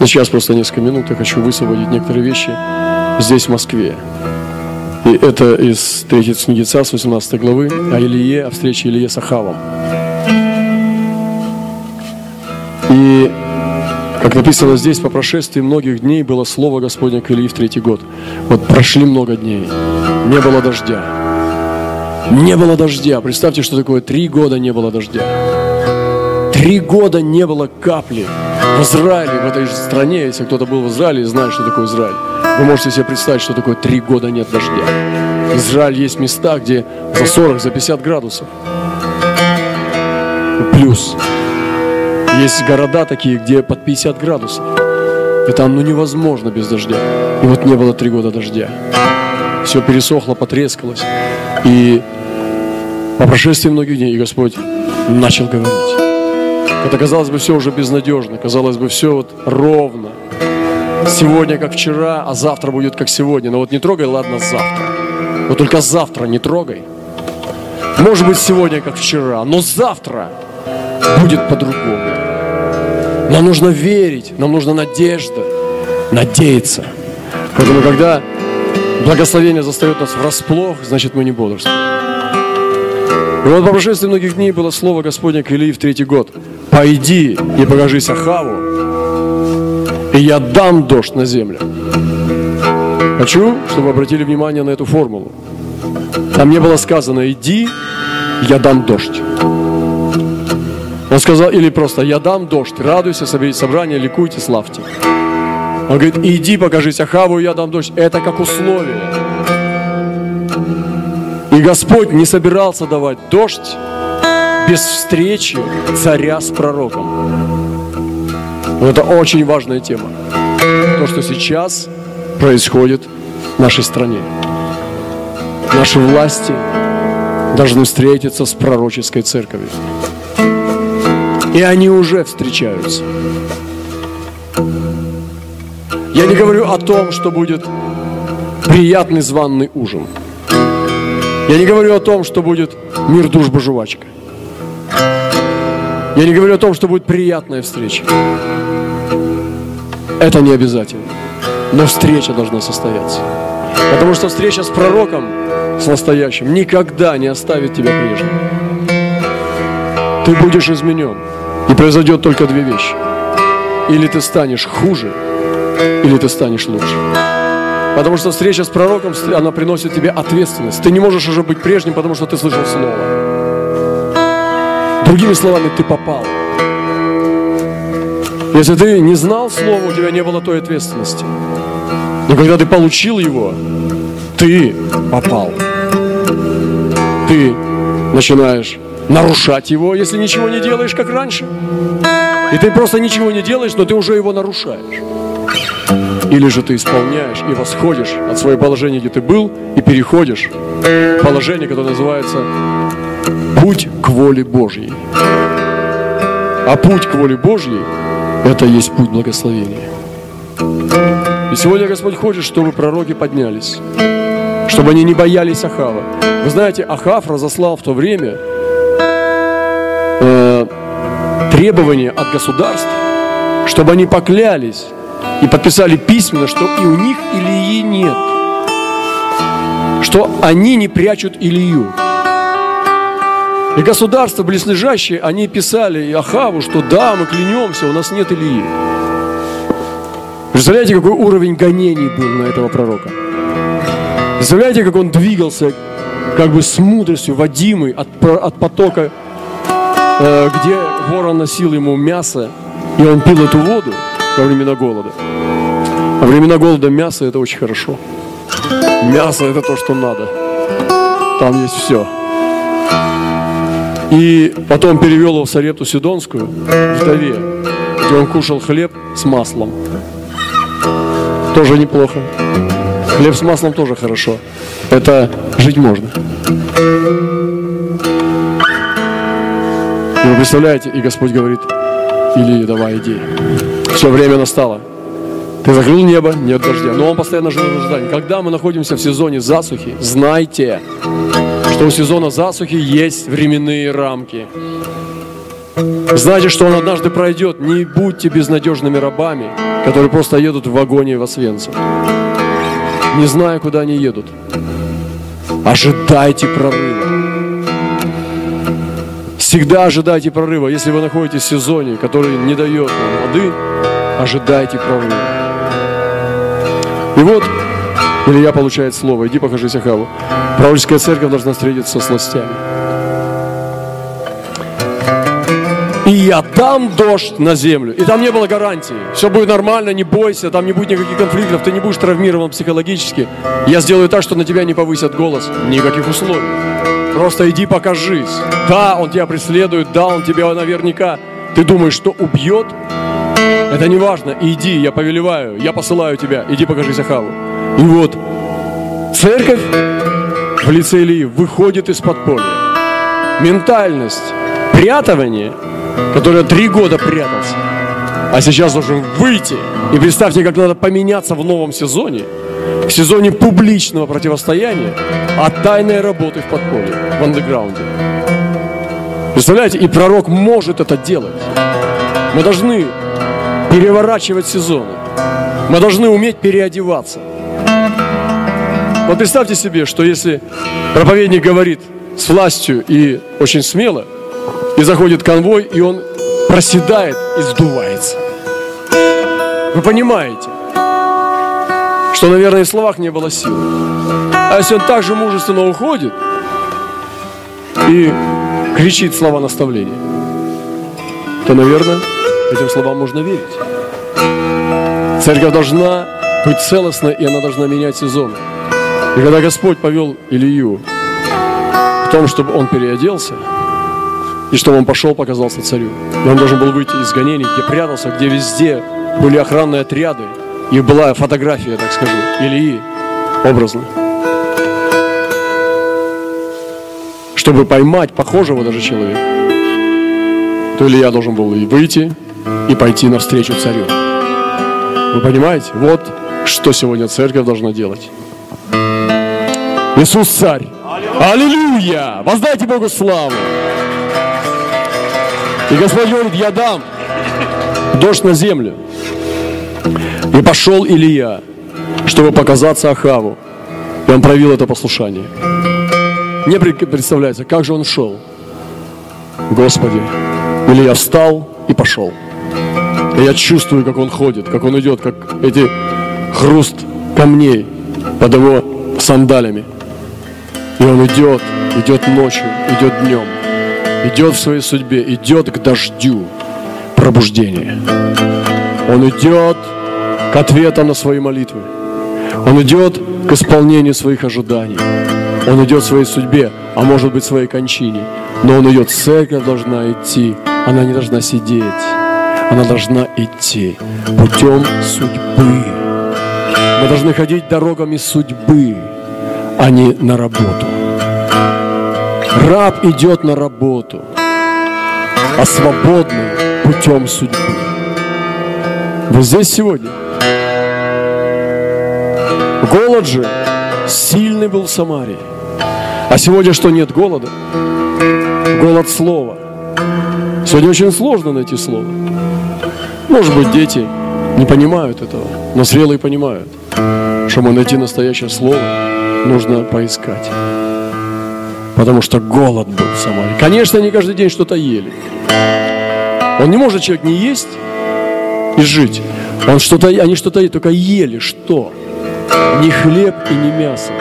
Сейчас просто несколько минут я хочу высвободить некоторые вещи здесь, в Москве. И это из 3 книги Царств, 18 главы, о Илье, о встрече Илье с Ахавом. И, как написано здесь, по прошествии многих дней было слово Господне к Ильи в третий год. Вот прошли много дней, не было дождя. Не было дождя. Представьте, что такое три года не было дождя. Три года не было капли. В Израиле, в этой стране, если кто-то был в Израиле и знает, что такое Израиль, вы можете себе представить, что такое три года нет дождя. Израиль есть места, где за 40, за 50 градусов. Плюс. Есть города такие, где под 50 градусов. И там ну невозможно без дождя. И вот не было три года дождя. Все пересохло, потрескалось. И по прошествии многих дней Господь начал говорить. Это казалось бы все уже безнадежно, казалось бы все вот ровно. Сегодня как вчера, а завтра будет как сегодня. Но вот не трогай, ладно, завтра. Но только завтра не трогай. Может быть сегодня как вчера, но завтра будет по-другому. Нам нужно верить, нам нужна надежда, надеяться. Поэтому, когда благословение застает нас врасплох, значит мы не бодрствуем. И вот по прошествии многих дней было слово Господне к Илии в третий год. «Пойди и покажись Ахаву, и я дам дождь на землю». Хочу, чтобы обратили внимание на эту формулу. Там не было сказано «иди, я дам дождь». Он сказал, или просто «я дам дождь, радуйся, соберите собрание, ликуйте, славьте». Он говорит, иди покажись Ахаву, я дам дождь. Это как условие. И Господь не собирался давать дождь без встречи царя с пророком. Это очень важная тема. То, что сейчас происходит в нашей стране. Наши власти должны встретиться с пророческой церковью. И они уже встречаются. Я не говорю о том, что будет приятный званный ужин – я не говорю о том, что будет мир, дружба, жвачка. Я не говорю о том, что будет приятная встреча. Это не обязательно. Но встреча должна состояться. Потому что встреча с пророком, с настоящим, никогда не оставит тебя прежним. Ты будешь изменен. И произойдет только две вещи. Или ты станешь хуже, или ты станешь лучше. Потому что встреча с пророком, она приносит тебе ответственность. Ты не можешь уже быть прежним, потому что ты слышал слово. Другими словами, ты попал. Если ты не знал слова, у тебя не было той ответственности. Но когда ты получил его, ты попал. Ты начинаешь нарушать его, если ничего не делаешь, как раньше. И ты просто ничего не делаешь, но ты уже его нарушаешь. Или же ты исполняешь и восходишь от своего положения, где ты был, и переходишь в положение, которое называется путь к воле Божьей. А путь к воле Божьей – это есть путь благословения. И сегодня Господь хочет, чтобы пророки поднялись, чтобы они не боялись Ахава. Вы знаете, Ахав разослал в то время э, требования от государств, чтобы они поклялись и подписали письменно, что и у них Илии нет, что они не прячут Илью. И государства близлежащие, они писали Ахаву, что да, мы клянемся, у нас нет Ильи. Представляете, какой уровень гонений был на этого пророка? Представляете, как он двигался как бы с мудростью, водимый от, от потока, э, где ворон носил ему мясо, и он пил эту воду во времена голода. Во времена голода мясо это очень хорошо. Мясо это то, что надо. Там есть все. И потом перевел его в Сарепту Сидонскую, в Таве, где он кушал хлеб с маслом. Тоже неплохо. Хлеб с маслом тоже хорошо. Это жить можно. И вы представляете, и Господь говорит, или давай иди. Все время настало. Ты закрыл небо, нет дождя. Но он постоянно жил в ожидании. Когда мы находимся в сезоне засухи, знайте, что у сезона засухи есть временные рамки. Знайте, что он однажды пройдет. Не будьте безнадежными рабами, которые просто едут в вагоне в Освенцим. Не зная, куда они едут. Ожидайте прорыва. Всегда ожидайте прорыва. Если вы находитесь в сезоне, который не дает вам воды, ожидайте прорыва. И вот Илья получает слово. Иди покажись Ахаву. Пророческая церковь должна встретиться с властями. И я дам дождь на землю. И там не было гарантии. Все будет нормально, не бойся, там не будет никаких конфликтов, ты не будешь травмирован психологически. Я сделаю так, что на тебя не повысят голос. Никаких условий. Просто иди покажись. Да, он тебя преследует, да, он тебя наверняка. Ты думаешь, что убьет? Это не важно. Иди, я повелеваю, я посылаю тебя. Иди покажись Ахаву. И вот церковь в лице Илии выходит из подполья. Ментальность прятывания – который три года прятался, а сейчас должен выйти. И представьте, как надо поменяться в новом сезоне, в сезоне публичного противостояния, а тайной работы в подполье, в андеграунде. Представляете, и пророк может это делать. Мы должны переворачивать сезоны. Мы должны уметь переодеваться. Вот представьте себе, что если проповедник говорит с властью и очень смело – и заходит конвой, и он проседает и сдувается. Вы понимаете, что, наверное, в словах не было силы. А если он так же мужественно уходит и кричит слова наставления, то, наверное, этим словам можно верить. Церковь должна быть целостной, и она должна менять сезоны. И когда Господь повел Илью в том, чтобы он переоделся – и чтобы он пошел, показался царю. И он должен был выйти из гонений, где прятался, где везде были охранные отряды. И была фотография, так скажу, Ильи, образно. Чтобы поймать похожего даже человека, то Илья должен был и выйти, и пойти навстречу царю. Вы понимаете? Вот что сегодня церковь должна делать. Иисус царь. Аллилуйя! Воздайте Богу славу! И Господь говорит, я дам дождь на землю. И пошел Илья, чтобы показаться Ахаву. И он проявил это послушание. Мне представляется, как же он шел. Господи, Илья встал и пошел. И я чувствую, как он ходит, как он идет, как эти хруст камней под его сандалями. И он идет, идет ночью, идет днем идет в своей судьбе, идет к дождю пробуждения. Он идет к ответам на свои молитвы. Он идет к исполнению своих ожиданий. Он идет в своей судьбе, а может быть своей кончине. Но он идет, церковь должна идти, она не должна сидеть. Она должна идти путем судьбы. Мы должны ходить дорогами судьбы, а не на работу. Раб идет на работу, а свободный путем судьбы. Вы здесь сегодня? Голод же сильный был в Самарии. А сегодня что, нет голода? Голод слова. Сегодня очень сложно найти слово. Может быть, дети не понимают этого, но зрелые понимают. Чтобы найти настоящее слово, нужно поискать потому что голод был в Самаре. Конечно, они каждый день что-то ели. Он не может человек не есть и жить. Он что-то, они что-то только ели. Что? Не хлеб и не мясо.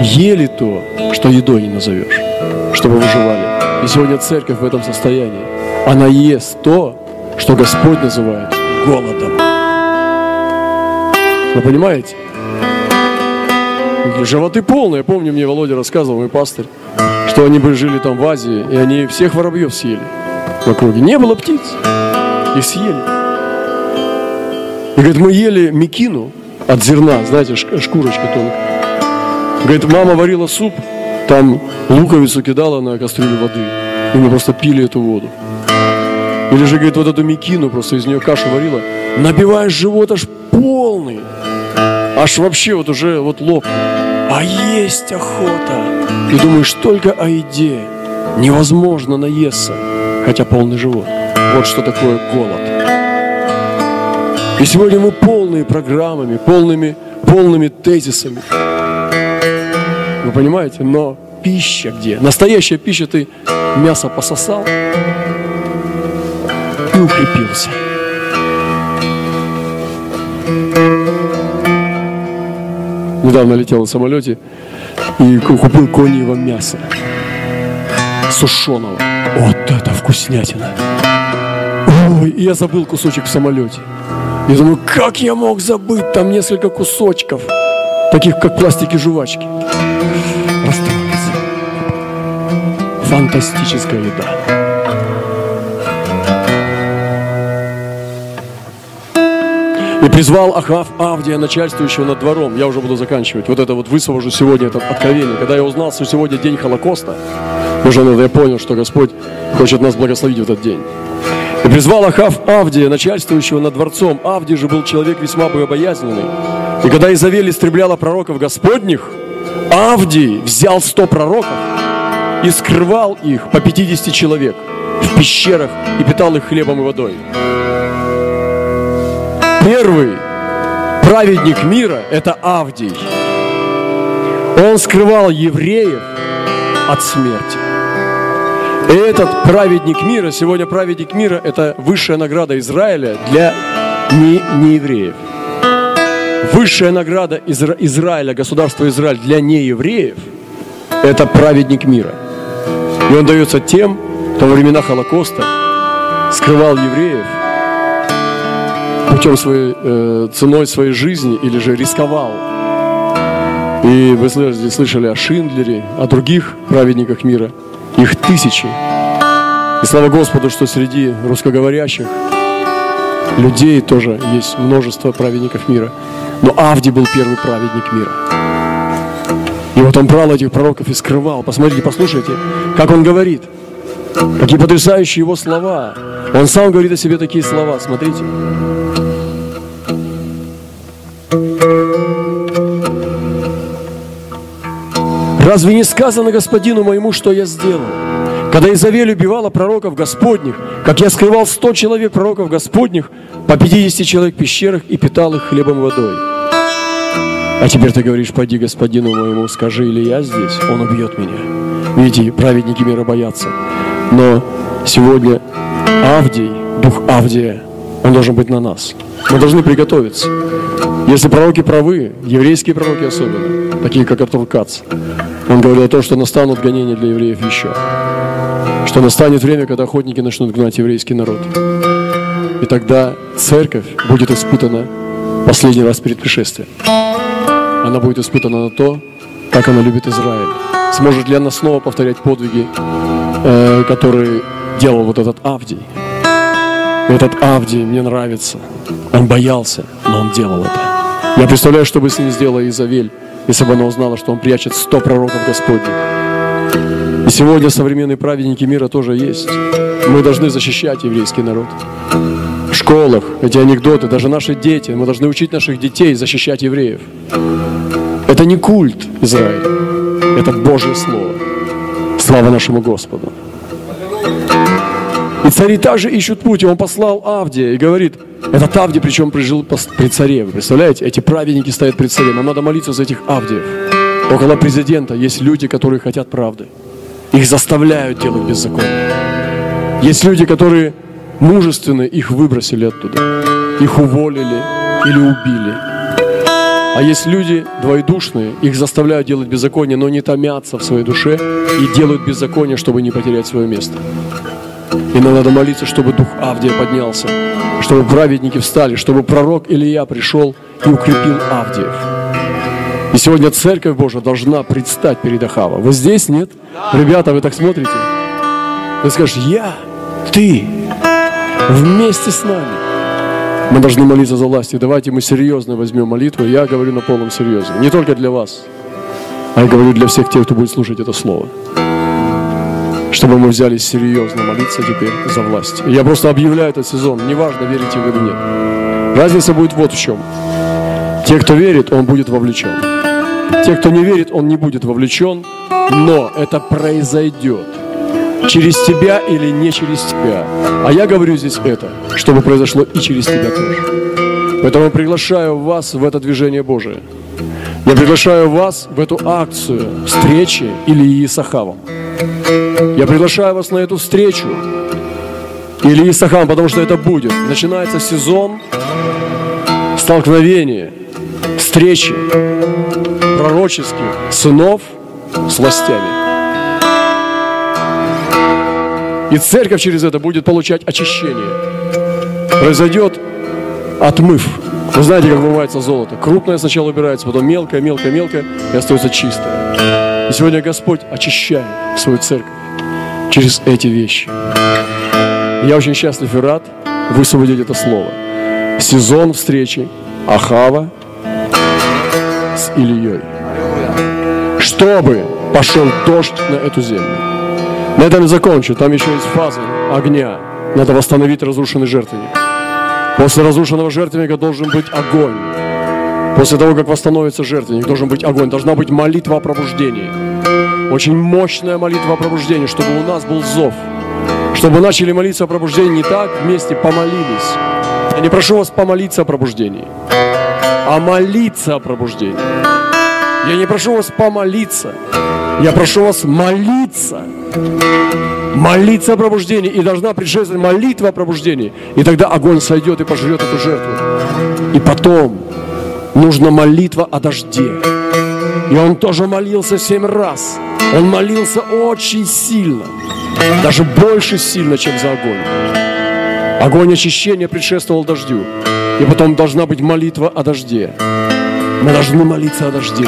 Ели то, что едой не назовешь, чтобы выживали. И сегодня церковь в этом состоянии. Она ест то, что Господь называет голодом. Вы понимаете? Животы полные. Помню, мне Володя рассказывал, мой пастырь, что они бы жили там в Азии, и они всех воробьев съели в округе. Не было птиц. Их съели. И говорит, мы ели мекину от зерна, знаете, шкурочка тонкая. Говорит, мама варила суп, там луковицу кидала на кастрюлю воды. И мы просто пили эту воду. Или же, говорит, вот эту мекину, просто из нее кашу варила. Набиваешь живот аж полный аж вообще вот уже вот лоб. А есть охота. И думаешь только о еде. Невозможно наесться. хотя полный живот. Вот что такое голод. И сегодня мы полные программами, полными, полными тезисами. Вы понимаете? Но пища где? Настоящая пища, ты мясо пососал и укрепился. Недавно летел на самолете и купил коньего мяса сушеного. Вот это вкуснятина. Ой, и я забыл кусочек в самолете. Я думаю, как я мог забыть там несколько кусочков, таких как пластики жвачки. Расстроился. Фантастическая еда. И призвал Ахав Авдия, начальствующего над двором. Я уже буду заканчивать. Вот это вот высвобожу сегодня это откровение. Когда я узнал, что сегодня день Холокоста, уже я понял, что Господь хочет нас благословить в этот день. И призвал Ахав Авдия, начальствующего над дворцом. Авдий же был человек весьма богобоязненный. И когда Изавель истребляла пророков Господних, Авдий взял сто пророков и скрывал их по 50 человек в пещерах и питал их хлебом и водой. Первый праведник мира – это Авдий. Он скрывал евреев от смерти. И этот праведник мира, сегодня праведник мира, это высшая награда Израиля для не, неевреев. Высшая награда Изра- Израиля, государства Израиль для неевреев, это праведник мира. И он дается тем, кто во времена Холокоста скрывал евреев путем своей, э, ценой своей жизни или же рисковал. И вы слышали о Шиндлере, о других праведниках мира – их тысячи. И слава Господу, что среди русскоговорящих людей тоже есть множество праведников мира. Но Авди был первый праведник мира. И вот он брал этих пророков и скрывал. Посмотрите, послушайте, как он говорит. Какие потрясающие его слова. Он сам говорит о себе такие слова. Смотрите. Разве не сказано господину моему, что я сделал? Когда Изавель убивала пророков Господних, как я скрывал сто человек пророков Господних, по 50 человек в пещерах и питал их хлебом и водой. А теперь ты говоришь, пойди господину моему, скажи, или я здесь, он убьет меня. Видите, праведники мира боятся. Но сегодня Авдий, дух Авдия, он должен быть на нас. Мы должны приготовиться. Если пророки правы, еврейские пророки особенно, такие как Артур Кац, он говорил о том, что настанут гонения для евреев еще. Что настанет время, когда охотники начнут гнать еврейский народ. И тогда церковь будет испытана последний раз перед пришествием. Она будет испытана на то, как она любит Израиль. Сможет ли она снова повторять подвиги, э, которые делал вот этот Авдий. Этот Авдий мне нравится. Он боялся, но он делал это. Я представляю, что бы с ним сделала Изавель, если бы она узнала, что он прячет сто пророков Господних. И сегодня современные праведники мира тоже есть. Мы должны защищать еврейский народ. В школах эти анекдоты, даже наши дети, мы должны учить наших детей защищать евреев. Это не культ Израиля, это Божье Слово. Слава нашему Господу. Цари также ищут путь, он послал Авдия и говорит, этот Авдий, причем прижил при царе. Вы представляете, эти праведники стоят при царе. Нам надо молиться за этих Авдиев. Около президента есть люди, которые хотят правды. Их заставляют делать беззаконие. Есть люди, которые мужественно их выбросили оттуда. Их уволили или убили. А есть люди двоедушные, их заставляют делать беззаконие, но не томятся в своей душе и делают беззаконие, чтобы не потерять свое место. И нам надо молиться, чтобы дух Авдия поднялся, чтобы праведники встали, чтобы пророк Илья пришел и укрепил Авдиев. И сегодня Церковь Божия должна предстать перед Ахава. Вы здесь, нет? Ребята, вы так смотрите? Ты скажешь, я, ты, вместе с нами. Мы должны молиться за власть. И давайте мы серьезно возьмем молитву. Я говорю на полном серьезе. Не только для вас, а я говорю для всех тех, кто будет слушать это слово чтобы мы взялись серьезно молиться теперь за власть. Я просто объявляю этот сезон, неважно, верите вы или нет. Разница будет вот в чем. Те, кто верит, он будет вовлечен. Те, кто не верит, он не будет вовлечен, но это произойдет. через тебя или не через тебя. А я говорю здесь это, чтобы произошло и через тебя тоже. Поэтому приглашаю вас в это движение Божие. Я приглашаю вас в эту акцию встречи Ильи с Ахавом. Я приглашаю вас на эту встречу Ильи с Ахавом, потому что это будет. Начинается сезон столкновения, встречи пророческих сынов с властями. И церковь через это будет получать очищение. Произойдет отмыв. Вы знаете, как вымывается золото. Крупное сначала убирается, потом мелкое, мелкое, мелкое, и остается чистое. И сегодня Господь очищает свою церковь через эти вещи. Я очень счастлив и рад высвободить это слово. Сезон встречи Ахава с Ильей. Чтобы пошел дождь на эту землю. На этом не закончу. Там еще есть фаза огня. Надо восстановить разрушенный жертвенник. После разрушенного жертвенника должен быть огонь. После того, как восстановится жертвенник, должен быть огонь. Должна быть молитва о пробуждении. Очень мощная молитва о пробуждении, чтобы у нас был зов. Чтобы начали молиться о пробуждении не так, вместе помолились. Я не прошу вас помолиться о пробуждении, а молиться о пробуждении. Я не прошу вас помолиться, я прошу вас молиться. Молиться о пробуждении. И должна предшествовать молитва о пробуждении. И тогда огонь сойдет и пожрет эту жертву. И потом нужна молитва о дожде. И он тоже молился семь раз. Он молился очень сильно. Даже больше сильно, чем за огонь. Огонь очищения предшествовал дождю. И потом должна быть молитва о дожде. Мы должны молиться о дожде,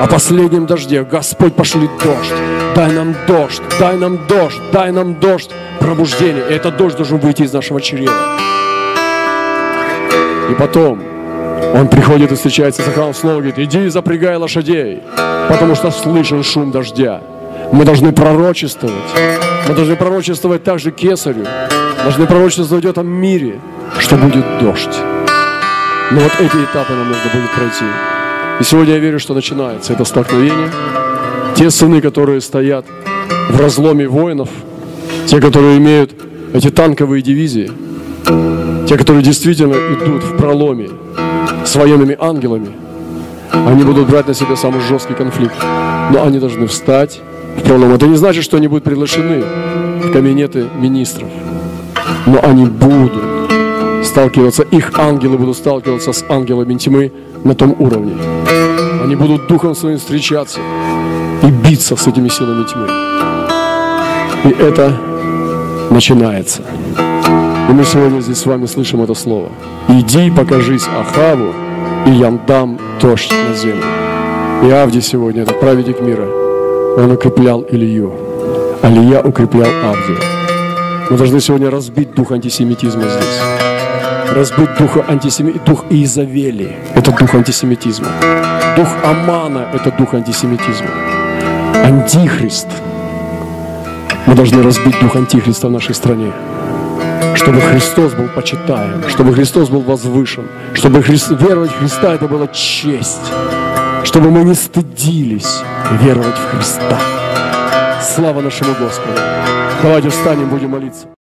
о последнем дожде. Господь, пошли дождь, дай нам дождь, дай нам дождь, дай нам дождь пробуждения. И этот дождь должен выйти из нашего чрева. И потом он приходит и встречается с Ахавом снова, говорит, иди запрягай лошадей, потому что слышен шум дождя. Мы должны пророчествовать. Мы должны пророчествовать также кесарю. Должны пророчествовать в этом мире, что будет дождь. Но вот эти этапы нам нужно будет пройти. И сегодня я верю, что начинается это столкновение. Те сыны, которые стоят в разломе воинов, те, которые имеют эти танковые дивизии, те, которые действительно идут в проломе с военными ангелами, они будут брать на себя самый жесткий конфликт. Но они должны встать в пролом. Это не значит, что они будут приглашены в кабинеты министров. Но они будут сталкиваться, их ангелы будут сталкиваться с ангелами тьмы на том уровне. Они будут духом своим встречаться и биться с этими силами тьмы. И это начинается. И мы сегодня здесь с вами слышим это слово. Иди покажись Ахаву, и я дам дождь на землю. И Авди сегодня, это праведник мира, он укреплял Илью. Алия укреплял Авдия. Мы должны сегодня разбить дух антисемитизма здесь разбыть дух, антисеми... дух Иезавели. Это дух антисемитизма. Дух Амана – это дух антисемитизма. Антихрист. Мы должны разбить дух антихриста в нашей стране. Чтобы Христос был почитаем, чтобы Христос был возвышен, чтобы Христ... веровать в Христа это была честь, чтобы мы не стыдились веровать в Христа. Слава нашему Господу. Давайте встанем, будем молиться.